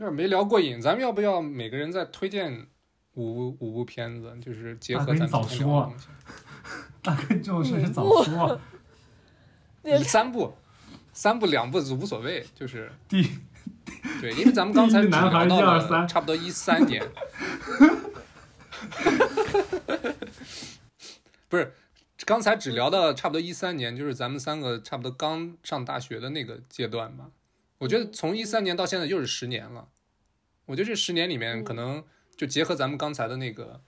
有点没聊过瘾，咱们要不要每个人再推荐五部五部片子，就是结合咱们今天聊的东西？大哥，这种事情早说。三部，三部两部无所谓，就是第对，因为咱们刚才只男孩聊到一二三了差不多一三年，不是，刚才只聊到差不多一三年，就是咱们三个差不多刚上大学的那个阶段吧。我觉得从一三年到现在又是十年了，我觉得这十年里面可能就结合咱们刚才的那个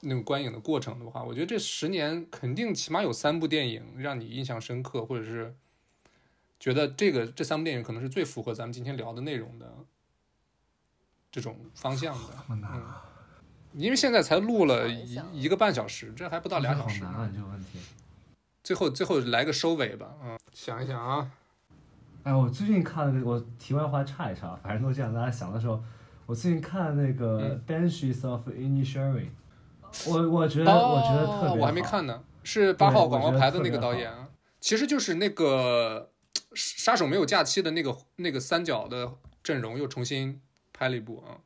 那个观影的过程的话，我觉得这十年肯定起码有三部电影让你印象深刻，或者是觉得这个这三部电影可能是最符合咱们今天聊的内容的这种方向的。好难啊，因为现在才录了一一个半小时，这还不到俩小时好难啊，呢。这个问题。最后最后来个收尾吧，嗯，想一想啊，哎，我最近看了个，我题外话插一插，反正都这样，大家想的时候，我最近看了那个嗯《Banshees of Inisherin》，我我觉得、我觉得特别好，哦我还没看呢，是八号广告牌的那个导演啊，其实就是那个杀手没有假期的那个那个三角的阵容又重新拍了一部啊，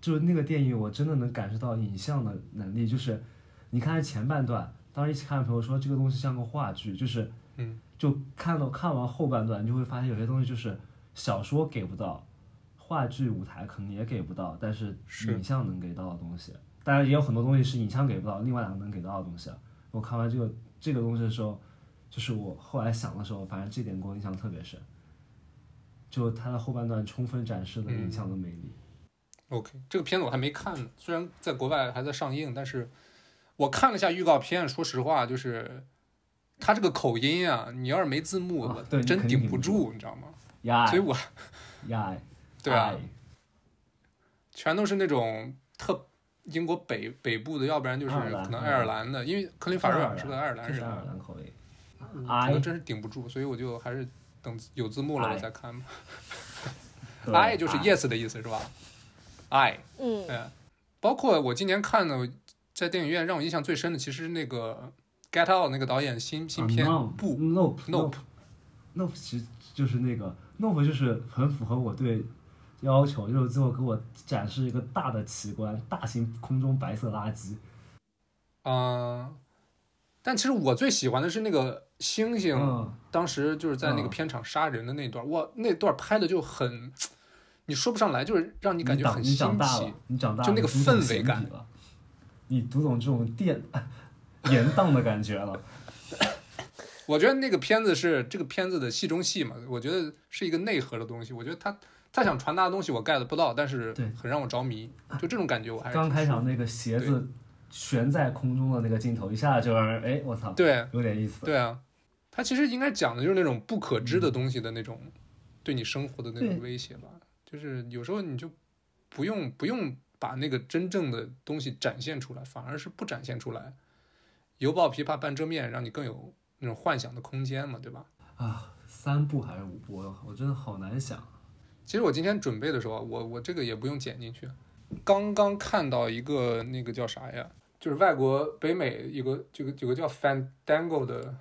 就是那个电影，我真的能感受到影像的能力。就是你看前半段，当时一起看的朋友说这个东西像个话剧，就是嗯，就看到看完后半段，你就会发现有些东西就是小说给不到，话剧舞台可能也给不到，但是是影像能给到的东西，当然也有很多东西是影像给不到，另外两个能给到的东西。我看完这个这个东西的时候，就是我后来想的时候，反正这点给我印象特别深。就它的后半段充分展示了影像的魅力。OK，这个片子我还没看呢，虽然在国外还在上映，但是我看了一下预告片，说实话，就是他这个口音啊，你要是没字幕，真顶不住，你知道吗？呀所以我 呀，对啊哎，全都是那种特英国北北部的，要不然就是可能爱尔兰的，因为克林法瑞尔是个爱尔兰人爱，尔兰口味。可哎能真是顶不住，所以我就还是等有字幕了我哎再看吧。I 就是哎 yes 的意思是吧？？I，嗯，嗯，包括我今年看的，在电影院让我印象最深的，其实那个 Get Out 那个导演新新片啊不 Nope Nope Nope，其实就是那个 Nope，就是很符合我对要求，就是最后给我展示一个大的奇观，大型空中白色垃圾。啊、但其实我最喜欢的是那个猩猩，嗯，当时就是在那个嗯片场杀人的那段，哇，那段拍的就很，你说不上来，就是让你感觉很新奇长大了。，你长大了，就那个氛围感你读懂这种电延宕的感觉了。我觉得那个片子是这个片子的戏中戏嘛，我觉得是一个内核的东西。我觉得他他想传达的东西我 get 不到，但是对很让我着迷，就这种感觉我还是刚开场那个鞋子悬在空中的那个镜头，一下就让人哎，我操，对有点意思。对啊，他其实应该讲的就是那种不可知的东西的那种对你生活的那种威胁吧。就是有时候你就不用不用把那个真正的东西展现出来，反而是不展现出来，犹抱琵琶半遮面，让你更有那种幻想的空间嘛，对吧？啊，三部还是五部？我真的好难想。其实我今天准备的时候，我我这个也不用剪进去，刚刚看到一个那个叫啥呀？就是外国北美有个这个有个叫 Fandango 的，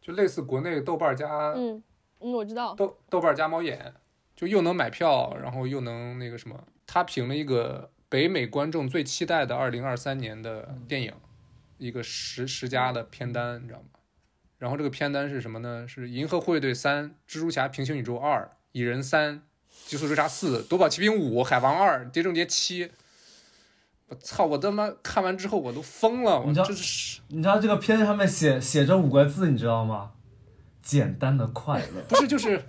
就类似国内豆瓣加嗯嗯，我知道，豆豆瓣加猫眼，就又能买票，然后又能那个什么。他评了一个北美观众最期待的二零二三年的电影，一个十十佳的片单，你知道吗？然后这个片单是什么呢？是《银河护卫队三》《蜘蛛侠：平行宇宙二》《蚁人三》《极速追杀四》《夺宝奇兵五》《海王二》《碟中谍七》。我操！我他妈看完之后我都疯了，我这是你知道这个片上面写写着五个字，你知道吗？简单的快乐。不是，就是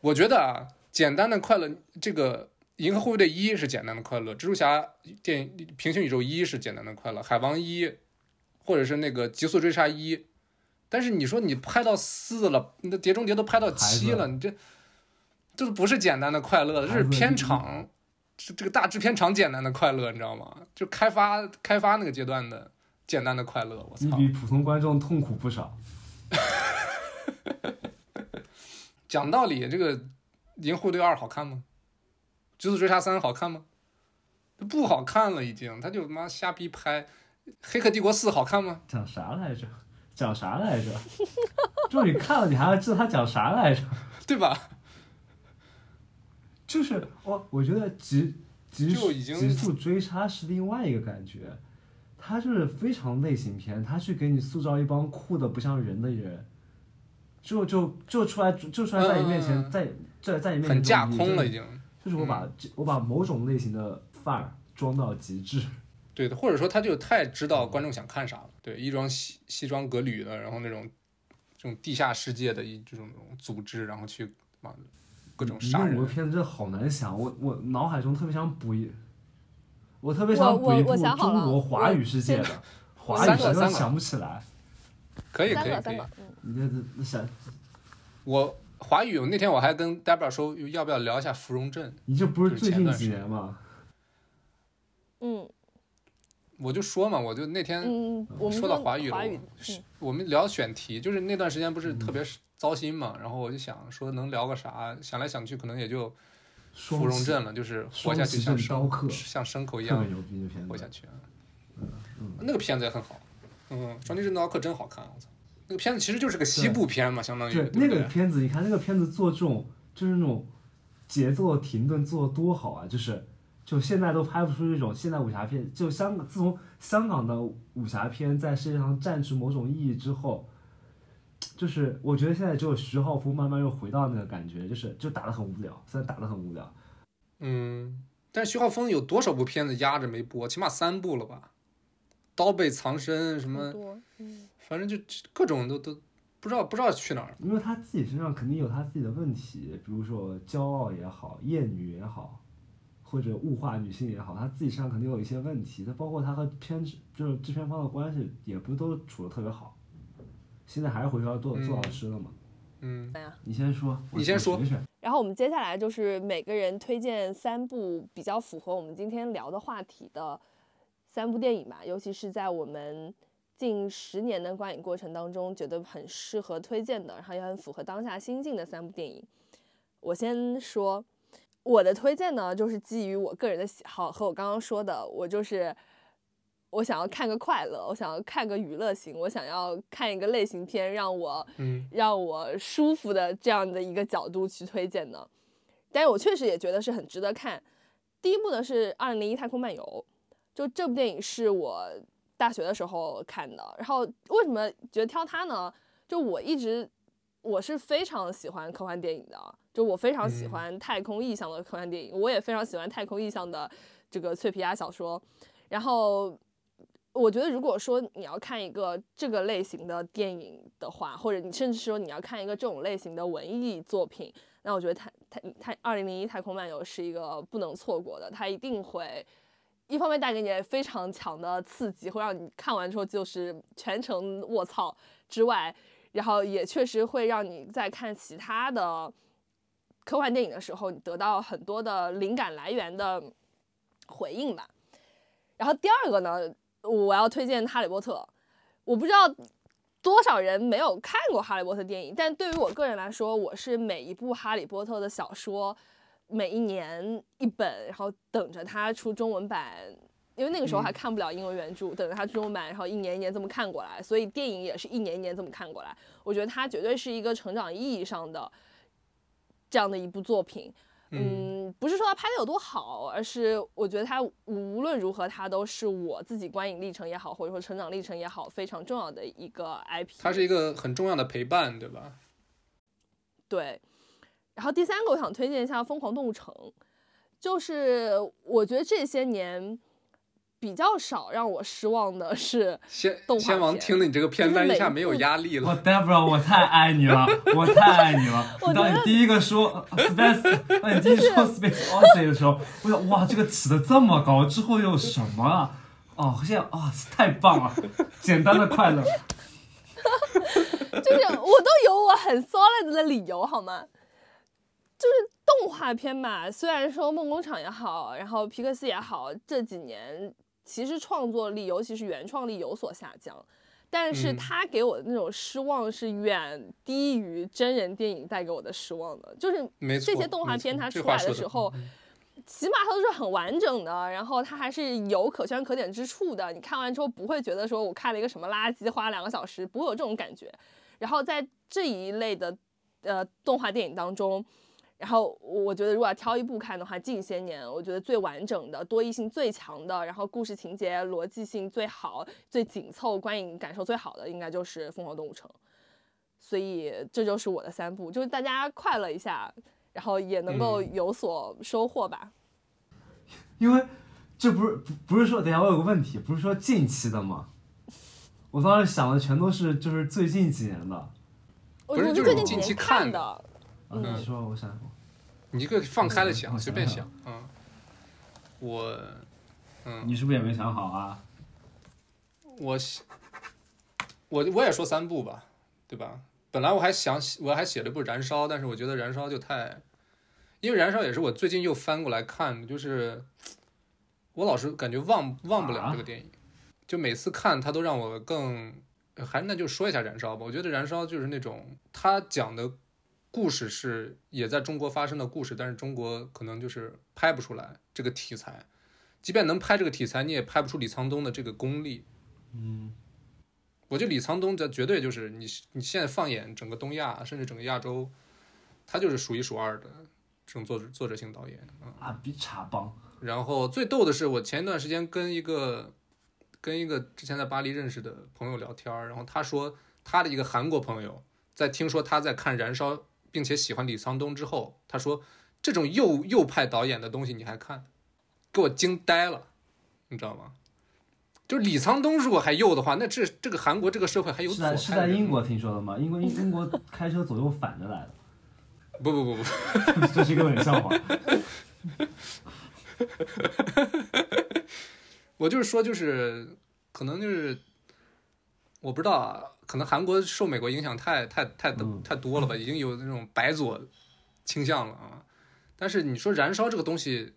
我觉得啊，简单的快乐，这个《银河护卫队一》是简单的快乐，《蜘蛛侠电影平行宇宙一》是简单的快乐，《海王一》或者是那个《极速追杀一》，但是你说你拍到四了，你的《碟中谍》都拍到七了，你这这不是简单的快乐，这是片场，这这个大制片厂简单的快乐，你知道吗？就开发开发那个阶段的简单的快乐，我操！你比普通观众痛苦不少。讲道理，这个《银护队二》好看吗？《极速追杀三》好看吗？不好看了，已经，他就他妈瞎逼拍。《黑客帝国四》好看吗？讲啥来着？讲啥来着？就你看了，你还要知道他讲啥来着？对吧？就是我我觉得极极就已经极速追杀是另外一个感觉，它就是非常类型片，它去给你塑造一帮酷的不像人的人，就就就出来就出来在你面前，嗯在在在你面前很架空了已经。就是我把这我把某种类型的范儿装到极致，对的，或者说他就太知道观众想看啥了。对，衣装西西装革履的，然后那种这种地下世界的一这种组织，然后去妈的各种杀人你那五个。片子真的好难想，我我脑海中特别想补一，我特别想我我补一部中国华语世界的，华语三个三个世界想不起来。可以可以可以你这这想，我华语那天我还跟 Debra 说，要不要聊一下芙蓉镇？你这不是最近前段时几年吗？嗯我就说嘛，我就那天说到华语了，我们聊选题，就是那段时间不是特别糟心嘛，然后我就想说能聊个啥，想来想去可能也就芙蓉镇了，就是活下去像刀客像牲口一样活下去。那个片子也很好，嗯，双击镇刀客真好看，我操！那个片子其实就是个西部片嘛，相当于对那个片子，你看那个片子做这种就是那种节奏停顿做的多好啊，就是就现在都拍不出这种现代武侠片，就香港自从香港的武侠片在世界上占据某种意义之后。就是我觉得现在只有徐浩峰慢慢又回到那个感觉，就是就打得很无聊，虽然打得很无聊，嗯，但是徐浩峰有多少部片子压着没播？起码三部了吧？刀背藏身什么，嗯，反正就各种都都不知道不知道去哪儿。因为他自己身上肯定有他自己的问题，比如说骄傲也好，厌女也好，或者物化女性也好，她自己身上肯定有一些问题。她包括她和片制就是制片方的关系，也不都处的特别好。现在还是回学校做做老师了嘛？嗯，你先说，你先说然后我们接下来就是每个人推荐三部比较符合我们今天聊的话题的三部电影吧，尤其是在我们近十年的观影过程当中，觉得很适合推荐的，然后也很符合当下心境的三部电影。我先说我的推荐呢，就是基于我个人的喜好和我刚刚说的，我就是我想要看个快乐，我想要看个娱乐型，我想要看一个类型片，让我嗯让我舒服的这样的一个角度去推荐的。但是我确实也觉得是很值得看。第一部呢是《二零零一太空漫游》，就这部电影是我大学的时候看的。然后为什么觉得挑它呢？就我一直我是非常喜欢科幻电影的，就我非常喜嗯欢太空意象的科幻电影，我也非常喜欢太空意象的这个脆皮鸭小说。然后我觉得，如果说你要看一个这个类型的电影的话，或者你甚至说你要看一个这种类型的文艺作品，那我觉得太太太二零零一太空漫游是一个不能错过的，它一定会一方面带给你非常强的刺激，会让你看完之后就是全程卧槽之外，然后也确实会让你在看其他的科幻电影的时候，你得到很多的灵感来源的回应吧。然后第二个呢，我要推荐《哈利波特》，我不知道多少人没有看过《哈利波特》电影，但对于我个人来说，我是每一部《哈利波特》的小说，每一年一本，然后等着它出中文版。因为那个时候还看不了英文原著，等着它出中文版，然后一年一年这么看过来，所以电影也是一年一年这么看过来。我觉得它绝对是一个成长意义上的这样的一部作品。嗯，不是说它拍的有多好，而是我觉得它无论如何，它都是我自己观影历程也好，或者说成长历程也好，非常重要的一个 IP。它是一个很重要的陪伴，对吧？对。然后第三个，我想推荐一下《疯狂动物城》，就是我觉得这些年比较少让我失望的是先动画先王听了你这个片单一下，没有压力我了。Debra，我太爱你了，我太爱你了。我当你第一个说呃 Space，当你第一个说 Space Odyssey 的时候，我想哇，这个起的这么高，之后又有什么啊？哦，现在啊、太棒了，简单的快乐。就是我都有我很 solid 的理由，好吗？就是动画片吧，虽然说梦工厂也好，然后皮克斯也好，这几年其实创作力，尤其是原创力有所下降，但是他给我的那种失望是远低于真人电影带给我的失望的。就是，这些动画片它出来的的时候，起码它都是很完整的，然后它还是有可圈可点之处的。你看完之后不会觉得说我看了一个什么垃圾，花了两个小时，不会有这种感觉。然后在这一类的呃动画电影当中，然后我觉得如果要挑一部看的话，近些年我觉得最完整的、多义性最强的，然后故事情节逻辑性最好、最紧凑、观影感受最好的，应该就是《疯狂动物城》。所以这就是我的三部，就是大家快乐一下，然后也能够有所收获吧。因为这不是不不是说，等下我有个问题，不是说近期的吗？我当时想的全都是就是最近几年的。我不是最近几就是近期年看看的你说，我想。你这个放开了想，随便想想，嗯，我，嗯，你是不是也没想好啊？我想，我我也说三部吧，对吧？本来我还想我还写了一部《燃烧》，但是我觉得《燃烧》就太，因为《燃烧》也是我最近又翻过来看的，就是我老是感觉忘忘不了啊？这个电影，就每次看它都让我更，呃还那就说一下《燃烧》吧。我觉得《燃烧》就是那种它讲的故事是也在中国发生的故事，但是中国可能就是拍不出来这个题材，即便能拍这个题材，你也拍不出李沧东的这个功力。嗯，我觉得李沧东这绝对就是你你现在放眼整个东亚，甚至整个亚洲，他就是数一数二的这种作者作者性导演啊。啊，比茶帮。然后最逗的是，我前一段时间跟一个跟一个之前在巴黎认识的朋友聊天儿，然后他说他的一个韩国朋友在听说他在看《燃烧》，并且喜欢李沧东之后，他说这种右右派导演的东西你还看，给我惊呆了，你知道吗？就是李沧东如果还右的话，那这这个韩国这个社会还有是左派在是在英国听说的吗？英国英英国开车左右反着来的，不不不不，这是一个冷笑话。我就是说，就是可能就是我不知道啊，可能韩国受美国影响太太太嗯太多了吧，已经有那种白左倾向了啊。但是你说《燃烧》这个东西，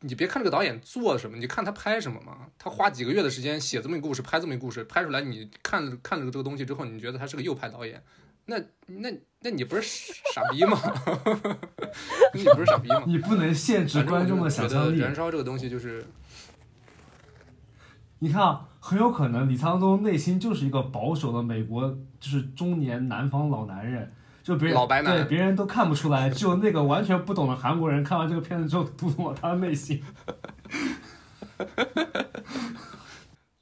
你别看这个导演做什么，你看他拍什么嘛。他花几个月的时间写这么一个故事，拍这么一个故事，拍出来，你看看了这个东西之后，你觉得他是个右派导演，那那那你不是傻逼吗？你不是傻逼吗？你不能限制观众的想象力。燃烧这个东西就是。你看啊，很有可能李沧东内心就是一个保守的美国，就是中年南方老男人，就别人老白男对别人都看不出来，只有那个完全不懂的韩国人看完这个片子之后读懂了他的内心。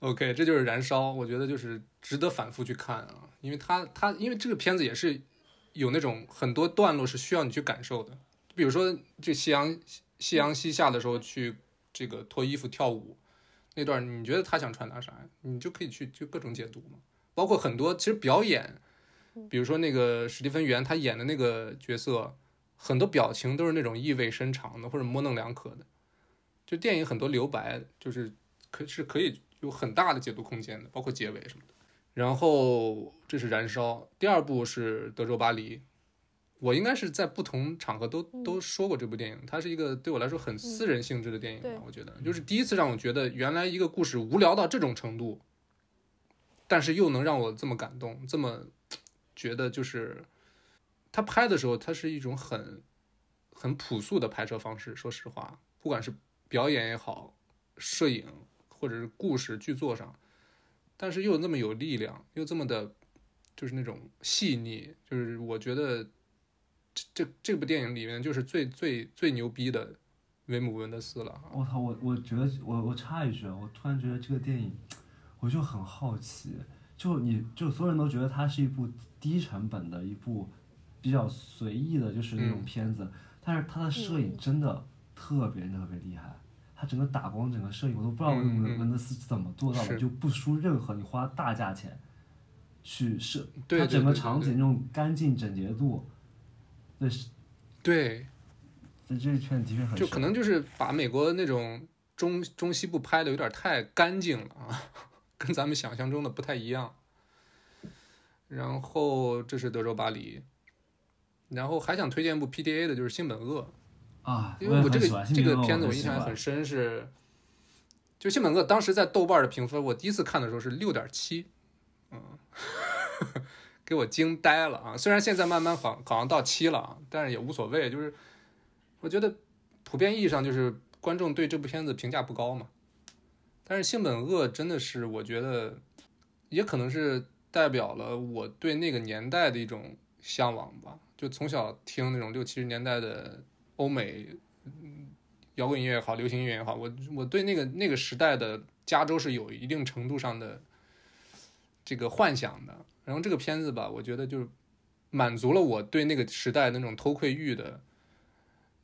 OK，这就是燃烧，我觉得就是值得反复去看啊，因为他他因为这个片子也是有那种很多段落是需要你去感受的，比如说这夕阳夕阳西下的时候去这个脱衣服跳舞那段，你觉得他想传达啥呀？你就可以去就各种解读嘛，包括很多其实表演，比如说那个史蒂芬源他演的那个角色，很多表情都是那种意味深长的或者模棱两可的，就电影很多留白就是可是可以有很大的解读空间的，包括结尾什么的。然后这是燃烧，第二部是德州巴黎。我应该是在不同场合都都说过这部电影，它是一个对我来说很私人性质的电影吧。我觉得就是第一次让我觉得原来一个故事无聊到这种程度，但是又能让我这么感动，这么觉得就是他拍的时候，他是一种很很朴素的拍摄方式。说实话，不管是表演也好，摄影或者是故事剧作上，但是又那么有力量，又这么的，就是那种细腻，就是我觉得这这这部电影里面就是最最最牛逼的维姆文德斯了啊。我操，我我觉得我我插一句啊，我突然觉得这个电影，我就很好奇，就你就所有人都觉得它是一部低成本的一部比较随意的，就是那种嗯。片子，但是它的摄影真的特别特别厉害，他整个打光、整个摄影，我都不知道嗯文嗯。文德斯怎么做到的，是。就不输任何你花大价钱去摄，对它整个场景那种干净整洁度，对，是对，这这圈的确很就可能就是把美国那种中中西部拍的有点太干净了啊，跟咱们想象中的不太一样。然后这是德州巴黎，然后还想推荐一部 PDA 的，就是《新本恶》。啊，因为我这个这个片子我印象很深是，就《新本恶》当时在豆瓣的评分，我第一次看的时候是六点七，嗯，给我惊呆了啊！虽然现在慢慢好好像到期了啊，但是也无所谓，就是我觉得普遍意义上就是观众对这部片子评价不高嘛。但是《性本恶》真的是我觉得，也可能是代表了我对那个年代的一种向往吧。就从小听那种六七十年代的欧美，摇滚音乐也好，流行音乐也好，我我对那个那个时代的加州是有一定程度上的这个幻想的。然后这个片子吧，我觉得就是满足了我对那个时代那种偷窥欲的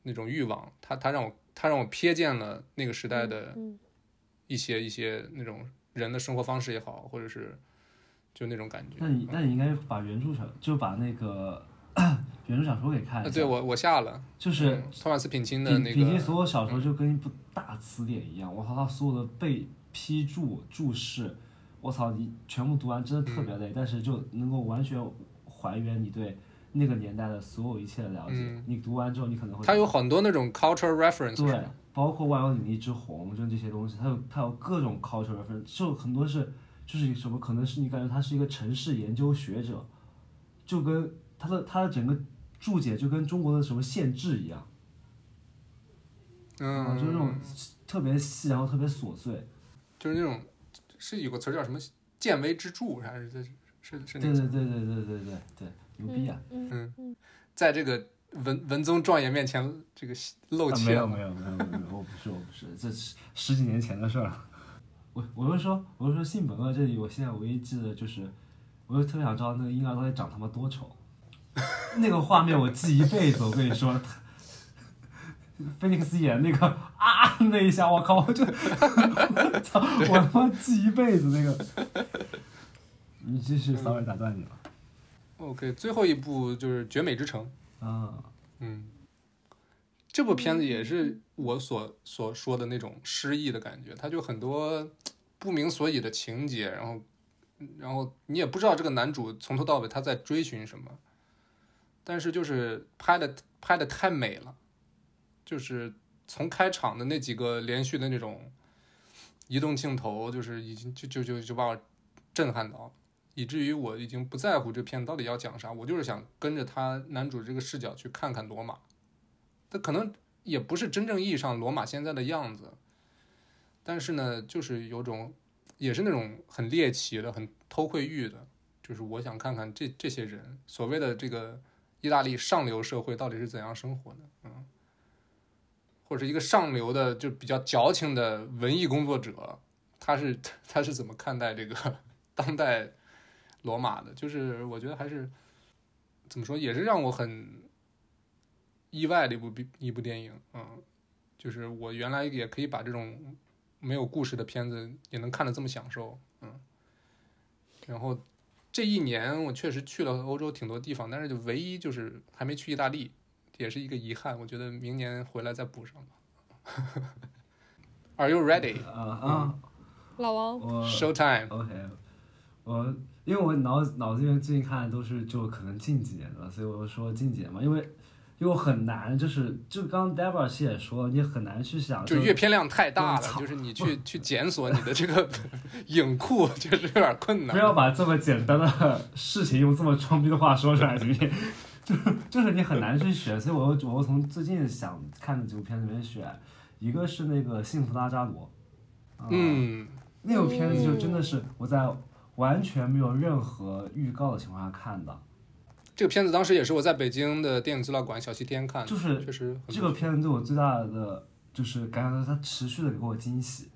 那种欲望。它它让我它让我瞥见了那个时代的嗯一些一些那种人的生活方式也好，或者是就那种感觉。那你那你应该把原著小就把那个 原著小说给看一啊，下。对我我下了，就是嗯托马斯品钦的那个，品鉴所有小说就跟一部大词典一样，我操，他所有的被批注注释，我操，你全部读完真的特别累，但是就能够完全还原你对那个年代的所有一切的了解。嗯你读完之后，你可能会它有很多那种 cultural reference，对，包括万有引力之红，就这些东西，它有它有各种 culture reference，就很多是就是什么，可能是你感觉他是一个城市研究学者，就跟他的他的整个注解就跟中国的什么县志一样，就是那种特别细，然后特别琐碎。就是那种是有个词儿叫什么“见微知著”，还是这是是是那对个词对对对对对对对，牛逼啊！嗯嗯在这个文文宗状元面前这个露啊怯了，没有没有没有没有没有，我不是我不是，这是十几年前的事儿了。我我是说我是说性本恶这里，我现在唯一记得就是，我就特别想知道那个婴儿到底长他妈多丑，那个画面我记一辈子。我跟你说，菲尼克斯演那个啊那一下，我靠，我就我操，我他妈记一辈子那个。你继续，sorry 打断你了。OK，最后一部就是《绝美之城》。啊，嗯，这部片子也是我所所说的那种诗意的感觉，它就很多不明所以的情节，然后，然后你也不知道这个男主从头到尾他在追寻什么，但是就是拍的拍的太美了，就是从开场的那几个连续的那种移动镜头，就是已经就就就就把我震撼到。以至于我已经不在乎这片到底要讲啥，我就是想跟着他男主这个视角去看看罗马。它可能也不是真正意义上罗马现在的样子，但是呢，就是有种也是那种很猎奇的、很偷窥欲的，就是我想看看这这些人所谓的这个意大利上流社会到底是怎样生活的，嗯，或者是一个上流的就比较矫情的文艺工作者，他是他是怎么看待这个 当代？罗马的，就是我觉得还是怎么说，也是让我很意外的一部一部电影，嗯，就是我原来也可以把这种没有故事的片子也能看得这么享受，嗯，然后这一年我确实去了欧洲挺多地方，但是就唯一就是还没去意大利，也是一个遗憾，我觉得明年回来再补上吧。Are you ready? 啊啊，老王，Showtime. OK，我因为我脑脑子里面最近看的都是就可能近几年的，所以我就说近几年嘛，因为因为我很难，就是就刚 Debra 其实也说，你很难去想，就阅片量太大了，就是你去去检索你的这个 影库，确实有点困难。不要把这么简单的事情用这么装逼的话说出来，行不行？就是就是你很难去选，所以我又我又从最近想看的几部片子里面选，一个是那个《幸福拉扎罗》，啊、嗯，那部片子就真的是我在完全没有任何预告的情况下看的，这个片子当时也是我在北京的电影资料馆小西天看的，就是确实这个片子对我最大的就是感觉到它持续的给我惊喜，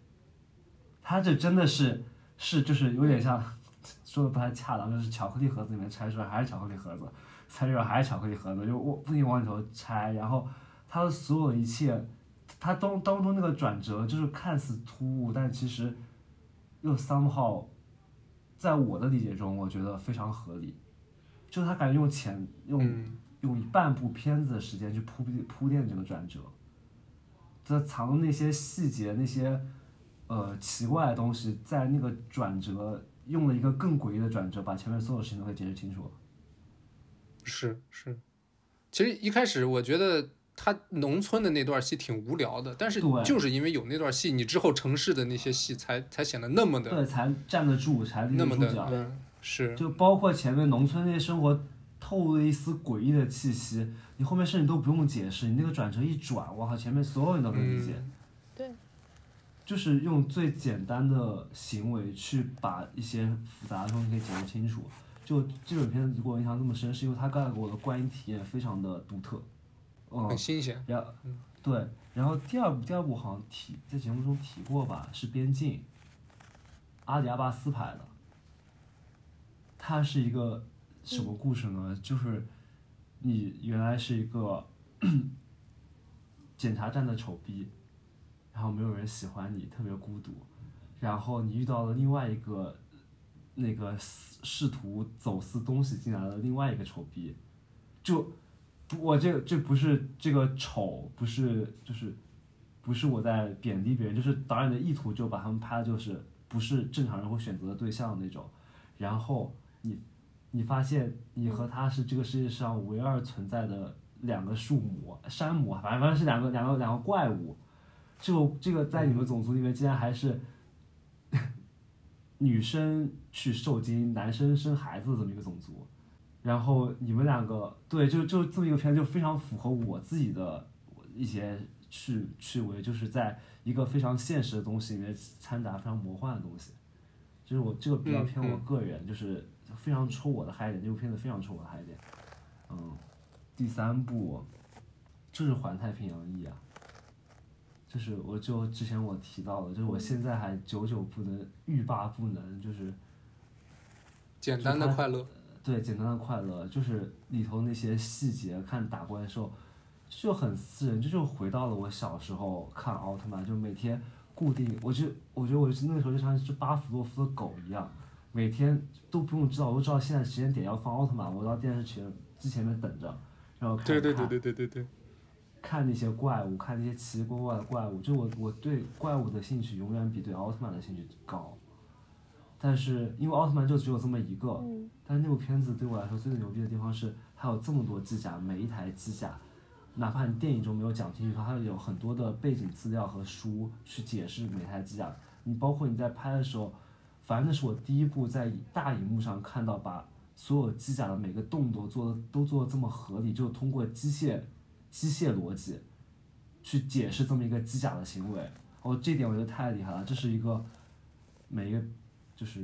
它这真的是是就是有点像 说的不太恰当，就是巧克力盒子里面拆出来还是巧克力盒子，拆出来还是巧克力盒子，就我不停往里头拆，然后它的所有的一切，它当当中那个转折就是看似突兀，但其实又 somehow 在我的理解中，我觉得非常合理，就是他感觉用前用。嗯用半部片子的时间去铺铺垫这个转折，他藏的那些细节、那些呃奇怪的东西，在那个转折用了一个更诡异的转折，把前面所有事情都给解释清楚了。是是，其实一开始我觉得他农村的那段戏挺无聊的，但是对就是因为有那段戏，你之后城市的那些戏才才显得那么的对，才站得住，才那么。的嗯是就包括前面农村那些生活透露了一丝诡异的气息，你后面甚至都不用解释，你那个转折一转，我靠，前面所有人都能理解。嗯对，就是用最简单的行为去把一些复杂的东西给解释清楚，就这种片子给我印象这么深，是因为它带给我的观影体验非常的独特，嗯很，新鲜。然后对，然后第二部第二部好像提在节目中提过吧，是《边境》，阿里阿巴斯拍的。它是一个什么故事呢？就是你原来是一个 检查站的丑逼，然后没有人喜欢你，特别孤独，然后你遇到了另外一个那个试试图走私东西进来的另外一个丑逼，就不我这这不是这个丑，不是就是不是我在贬低别人，就是导演的意图就把他们拍的就是不是正常人会选择的对象那种，然后你你发现你和他是这个世界上唯二存在的两个树母山姆，反正反正是两个两个两个怪物，这个这个在你们种族里面竟然还是女生去受精，男生生孩子的这么一个种族。然后你们两个对，就就这么一个片子，就非常符合我自己的一些趣趣味，就是在一个非常现实的东西里面掺杂非常魔幻的东西。就是我这个比较偏我个人，就是非常戳我的嗨点，这部片子非常戳我的嗨点。嗯，第三部就是《环太平洋一》啊，就是我就之前我提到的，就是我现在还久久不能欲罢不能，就是简单的快乐，对，简单的快乐，就是里头那些细节，看打怪兽就很私人，这就回到了我小时候看奥特曼，就每天固定，我就我觉得我那个时候就像一只巴甫洛夫的狗一样，每天都不用知道，我就知道现在时间点要放奥特曼，我到电视前之前面等着，然后开始看对对对对对对对，看那些怪物，看那些奇奇怪怪的怪物，就我我对怪物的兴趣永远比对奥特曼的兴趣高。但是因为奥特曼就只有这么一个，嗯但是那部片子对我来说最牛逼的地方是，它有这么多机甲，每一台机甲，哪怕你电影中没有讲清楚，它还有很多的背景资料和书去解释每台机甲。你包括你在拍的时候，反正那是我第一部在大荧幕上看到把所有机甲的每个动作做的都做的这么合理，就通过机械机械逻辑去解释这么一个机甲的行为。哦，这点我觉得太厉害了，这是一个每一个就是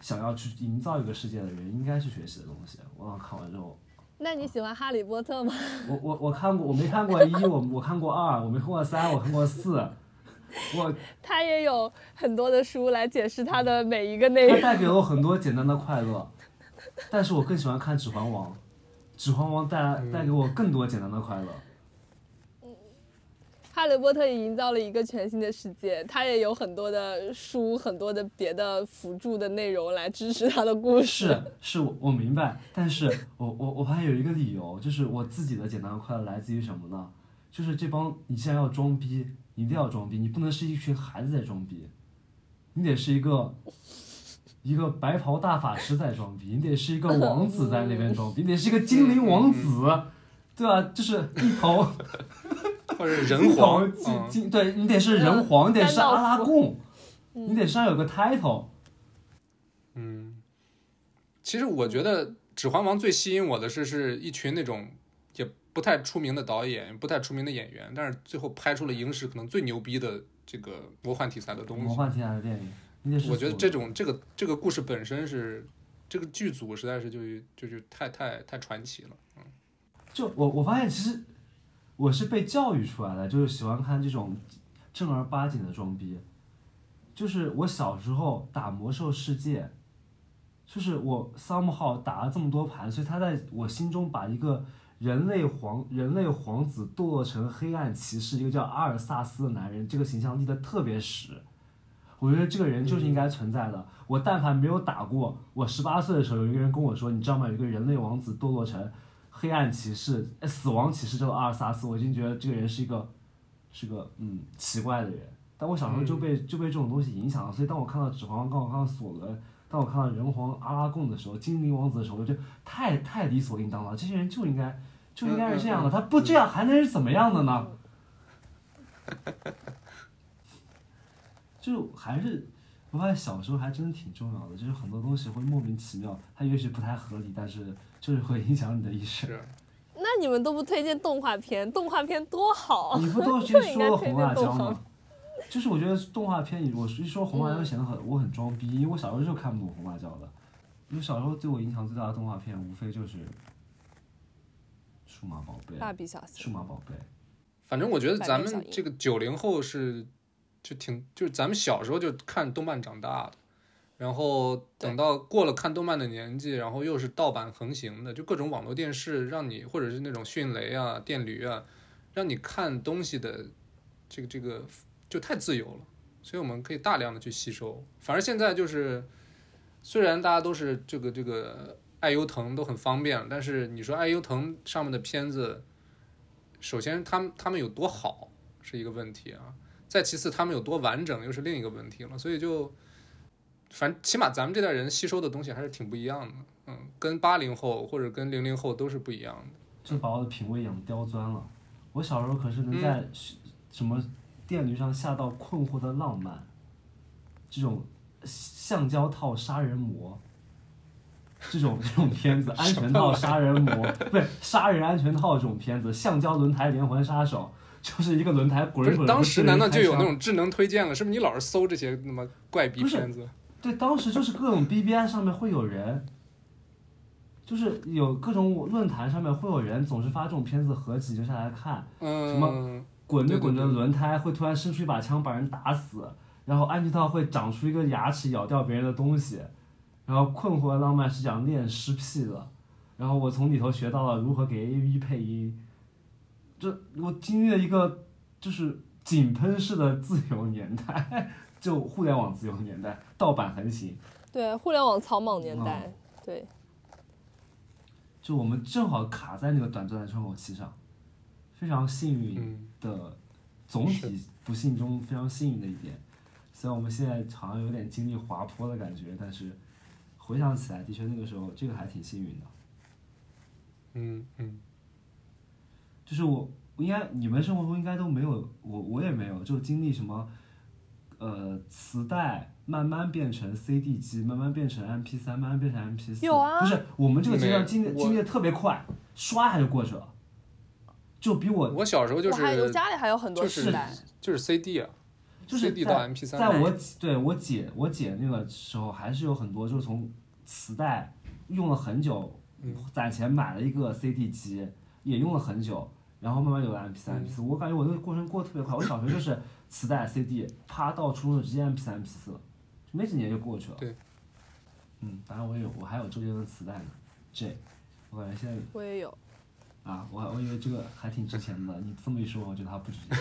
想要去营造一个世界的人应该去学习的东西。我刚看完之后，那你喜欢哈利波特吗？我我我看过，我没看过一，我我看过二，我没看过三，我看过四。我 他也有很多的书来解释他的每一个内容。他带给了我很多简单的快乐，但是我更喜欢看《指环王》，《指环王》带来带给我更多简单的快乐。哈利波特也营造了一个全新的世界，他也有很多的书，很多的别的辅助的内容来支持他的故事。是是，我我明白，但是我我我发现有一个理由，就是我自己的简单的快乐来自于什么呢？就是这帮你现在要装逼，你一定要装逼，你不能是一群孩子在装逼，你得是一个一个白袍大法师在装逼，你得是一个王子在那边装逼，你得是一个精灵王子，对吧？就是一头 或者 人皇，精嗯，精，对你得是人皇，你得是阿拉贡，你得身上有个 title。嗯，其实我觉得《指环王》最吸引我的是，是一群那种也不太出名的导演，不太出名的演员，但是最后拍出了影史可能最牛逼的这个魔幻题材的东西。魔幻题材的电影，我觉得这种这个这个故事本身是，这个剧组实在是就就就太太太传奇了。嗯就我我发现其实我是被教育出来的，就是喜欢看这种正儿八经的装逼。就是我小时候打魔兽世界，就是我 somehow 打了这么多盘，所以他在我心中把一个人类皇人类皇子堕落成黑暗骑士，一个叫阿尔萨斯的男人，这个形象立得特别实。我觉得这个人就是应该存在的。我但凡没有打过，我十八岁的时候有一个人跟我说，你知道吗？有一个人类王子堕落成黑暗骑士、呃死亡骑士，叫做阿尔萨斯。我已经觉得这个人是一个是个嗯奇怪的人。但我小时候就被、就被这种东西影响了，所以当我看到指环王，当我看到索伦，当我看到人皇阿拉贡的时候，精灵王子的时候，我就太太理所应当了。这些人就应该就应该是这样的，他不这样还能是怎么样的呢？就还是我发现小时候还真的挺重要的，就是很多东西会莫名其妙，它也许不太合理，但是就是会影响你的一生。那你们都不推荐动画片？动画片多好！你不都去说了红辣椒吗？就是我觉得动画片，我一说红辣椒嗯显得很我很装逼，因为我小时候就看不懂红辣椒的。因为小时候对我影响最大的动画片，无非就是《数码宝贝》蜡笔小《数，码宝贝》。反正我觉得咱们这个九零后是就挺就是咱们小时候就看动漫长大的，然后等到过了看动漫的年纪，然后又是盗版横行的，就各种网络电视让你或者是那种迅雷啊、电驴啊，让你看东西的这个这个就太自由了，所以我们可以大量的去吸收。反正现在就是虽然大家都是这个这个爱优腾都很方便，但是你说爱优腾上面的片子。首先，他们他们有多好是一个问题啊，再其次，他们有多完整又是另一个问题了。所以就，反正起码咱们这代人吸收的东西还是挺不一样的，嗯，跟八零后或者跟零零后都是不一样的。就把我的品味养刁钻了。我小时候可是能在什么电驴上下到《困惑的浪漫》这种橡胶套杀人魔，这种这种片子，安全套杀人魔不是杀人安全套这种片子，橡胶轮胎连环杀手就是一个轮胎不是，滚滚。当时难道就有那种？智能推荐了？是不是你老是搜这些那么怪逼不是片子？对，当时就是各种 B B I 上面会有人，就是有各种论坛上面会有人总是发这种片子合集，就下来看。嗯，滚着滚着对对对轮胎会突然伸出一把枪把人打死，然后安全套会长出一个牙齿咬掉别人的东西，然后困惑的浪漫是讲练尸癖的，然后我从里头学到了如何给 AV 配音，这我经历了一个就是井喷式的自由年代，就互联网自由年代，盗版横行，对，互联网草莽年哦代，对，就我们正好卡在那个短暂的窗口期上，非常幸运嗯，的，总体不幸中非常幸运的一点。虽然我们现在好像有点经历滑坡的感觉，但是回想起来，的确那个时候这个还挺幸运的。嗯嗯，就是我应该你们生活中应该都没有，我我也没有，就经历什么，呃，磁带慢慢变成 CD 机，慢慢变成 MP 三，慢慢变成 MP 四。有啊不是我们这个阶段经历经历的特别快，刷一下就过去了，就比我我小时候就我还我是家里还有很多就是磁带，就是 CD 啊就是，CD 到在 MP 三，在我姐对我姐我姐那个时候，还是有很多就是从磁带用了很久，嗯攒钱买了一个 CD 机，也用了很久，然后慢慢有了 MP 三、MP 四。我感觉我那个过程过得特别快。我小学就是磁带 CD，啪到初中就直接 MP 三 MP 四了，没几年就过去了。对。嗯，当然我也有，我还有周杰伦磁带呢。J，我感觉现在我也有。啊，我我以为这个还挺值钱的。你这么一说，我觉得它不值钱。